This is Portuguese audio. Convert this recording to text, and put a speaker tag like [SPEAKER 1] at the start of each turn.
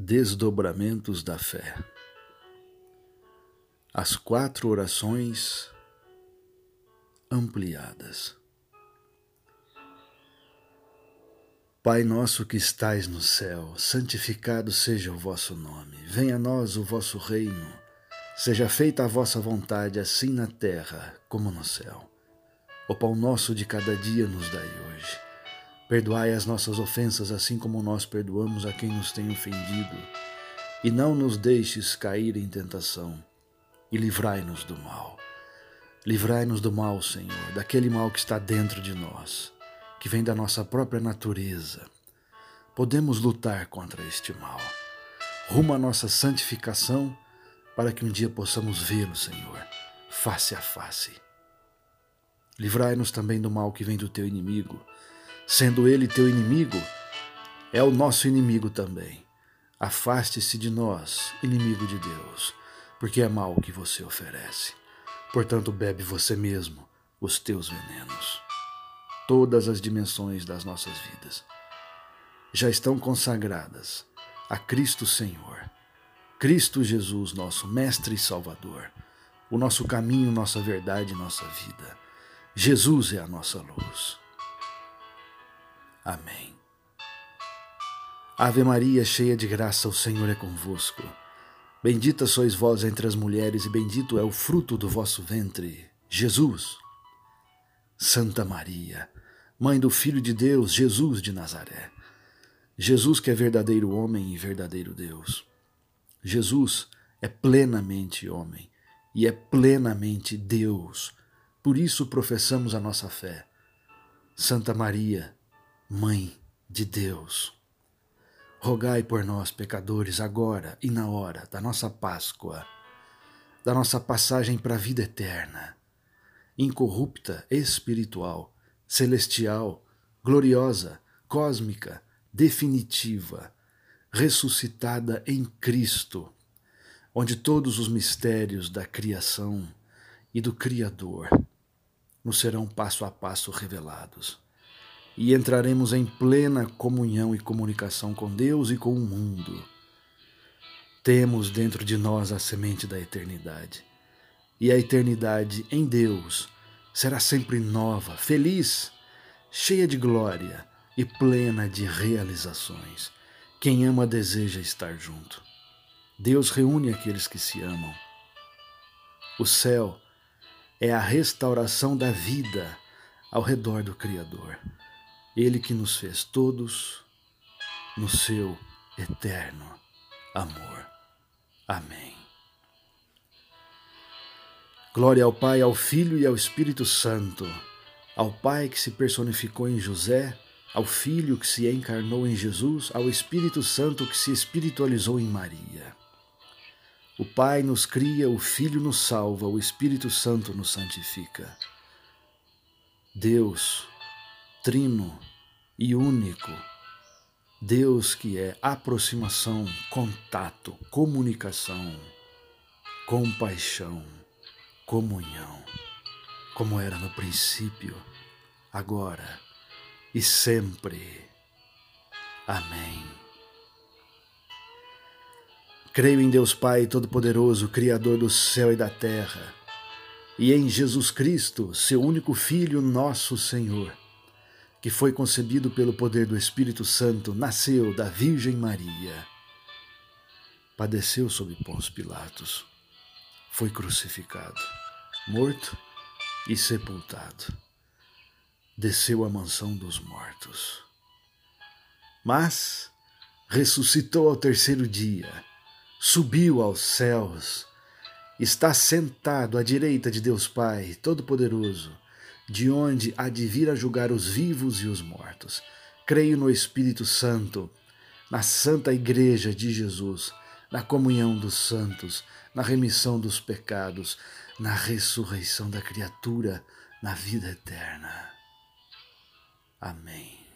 [SPEAKER 1] Desdobramentos da fé. As quatro orações ampliadas. Pai nosso que estais no céu, santificado seja o vosso nome. Venha a nós o vosso reino. Seja feita a vossa vontade, assim na terra como no céu. O pão nosso de cada dia nos dai hoje Perdoai as nossas ofensas, assim como nós perdoamos a quem nos tem ofendido. E não nos deixes cair em tentação, e livrai-nos do mal. Livrai-nos do mal, Senhor, daquele mal que está dentro de nós, que vem da nossa própria natureza. Podemos lutar contra este mal. Rumo à nossa santificação, para que um dia possamos vê-lo, Senhor, face a face. Livrai-nos também do mal que vem do teu inimigo Sendo ele teu inimigo, é o nosso inimigo também. Afaste-se de nós, inimigo de Deus, porque é mal o que você oferece. Portanto, bebe você mesmo os teus venenos. Todas as dimensões das nossas vidas já estão consagradas a Cristo Senhor, Cristo Jesus, nosso Mestre e Salvador, o nosso caminho, nossa verdade, nossa vida. Jesus é a nossa luz. Amém. Ave Maria, cheia de graça, o Senhor é convosco. Bendita sois vós entre as mulheres, e bendito é o fruto do vosso ventre, Jesus. Santa Maria, Mãe do Filho de Deus, Jesus de Nazaré. Jesus que é verdadeiro homem e verdadeiro Deus. Jesus é plenamente homem e é plenamente Deus. Por isso professamos a nossa fé. Santa Maria, Mãe de Deus, rogai por nós, pecadores, agora e na hora da nossa Páscoa, da nossa passagem para a vida eterna, incorrupta, espiritual, celestial, gloriosa, cósmica, definitiva, ressuscitada em Cristo, onde todos os mistérios da criação e do Criador nos serão passo a passo revelados e entraremos em plena comunhão e comunicação com Deus e com o mundo. Temos dentro de nós a semente da eternidade. E a eternidade em Deus será sempre nova, feliz, cheia de glória e plena de realizações. Quem ama deseja estar junto. Deus reúne aqueles que se amam. O céu é a restauração da vida ao redor do Criador. Ele que nos fez todos no seu eterno amor. Amém. Glória ao Pai, ao Filho e ao Espírito Santo, ao Pai que se personificou em José, ao Filho que se encarnou em Jesus, ao Espírito Santo que se espiritualizou em Maria. O Pai nos cria, o Filho nos salva, o Espírito Santo nos santifica. Deus, Trino, e único. Deus que é aproximação, contato, comunicação, compaixão, comunhão, como era no princípio, agora e sempre. Amém. Creio em Deus Pai Todo-Poderoso, Criador do céu e da terra, e em Jesus Cristo, seu único Filho, nosso Senhor que foi concebido pelo poder do Espírito Santo, nasceu da Virgem Maria. Padeceu sob Pôncio Pilatos, foi crucificado, morto e sepultado. Desceu à mansão dos mortos. Mas ressuscitou ao terceiro dia, subiu aos céus, está sentado à direita de Deus Pai Todo-Poderoso de onde há de vir a julgar os vivos e os mortos. Creio no Espírito Santo, na Santa Igreja de Jesus, na comunhão dos santos, na remissão dos pecados, na ressurreição da criatura, na vida eterna. Amém.